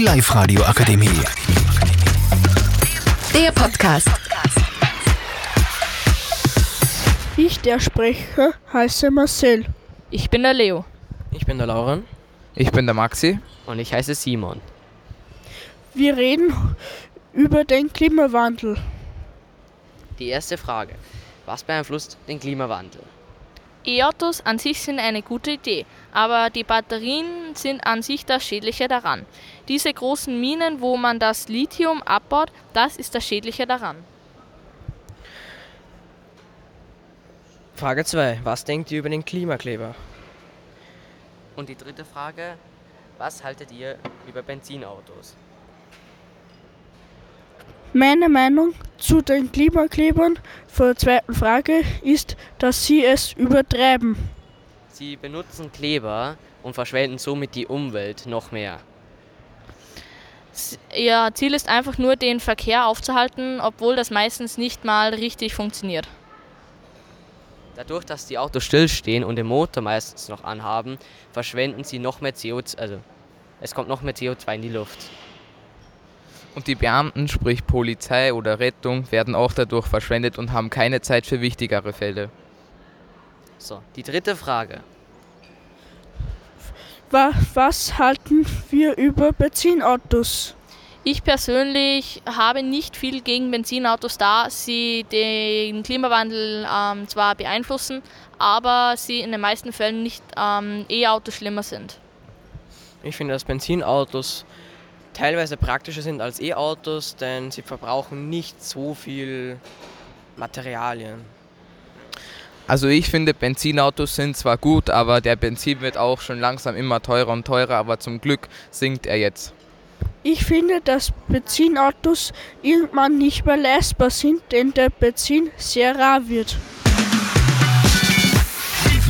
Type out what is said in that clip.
Die Live-Radio Akademie. Der Podcast. Ich, der Sprecher, heiße Marcel. Ich bin der Leo. Ich bin der Lauren. Ich bin der Maxi. Und ich heiße Simon. Wir reden über den Klimawandel. Die erste Frage. Was beeinflusst den Klimawandel? E-Autos an sich sind eine gute Idee, aber die Batterien sind an sich das Schädliche daran. Diese großen Minen, wo man das Lithium abbaut, das ist das Schädliche daran. Frage 2. Was denkt ihr über den Klimakleber? Und die dritte Frage. Was haltet ihr über Benzinautos? Meine Meinung zu den Klimaklebern vor der zweiten Frage ist, dass sie es übertreiben. Sie benutzen Kleber und verschwenden somit die Umwelt noch mehr. Ihr Ziel ist einfach nur, den Verkehr aufzuhalten, obwohl das meistens nicht mal richtig funktioniert. Dadurch, dass die Autos stillstehen und den Motor meistens noch anhaben, verschwenden sie noch mehr CO2, also es kommt noch mehr CO2 in die Luft. Und die Beamten, sprich Polizei oder Rettung, werden auch dadurch verschwendet und haben keine Zeit für wichtigere Fälle. So, die dritte Frage. Wa was halten wir über Benzinautos? Ich persönlich habe nicht viel gegen Benzinautos, da sie den Klimawandel ähm, zwar beeinflussen, aber sie in den meisten Fällen nicht ähm, E-Autos schlimmer sind. Ich finde, dass Benzinautos teilweise praktischer sind als E-Autos, denn sie verbrauchen nicht so viel Materialien. Also ich finde, Benzinautos sind zwar gut, aber der Benzin wird auch schon langsam immer teurer und teurer, aber zum Glück sinkt er jetzt. Ich finde, dass Benzinautos irgendwann nicht mehr leistbar sind, denn der Benzin sehr rar wird.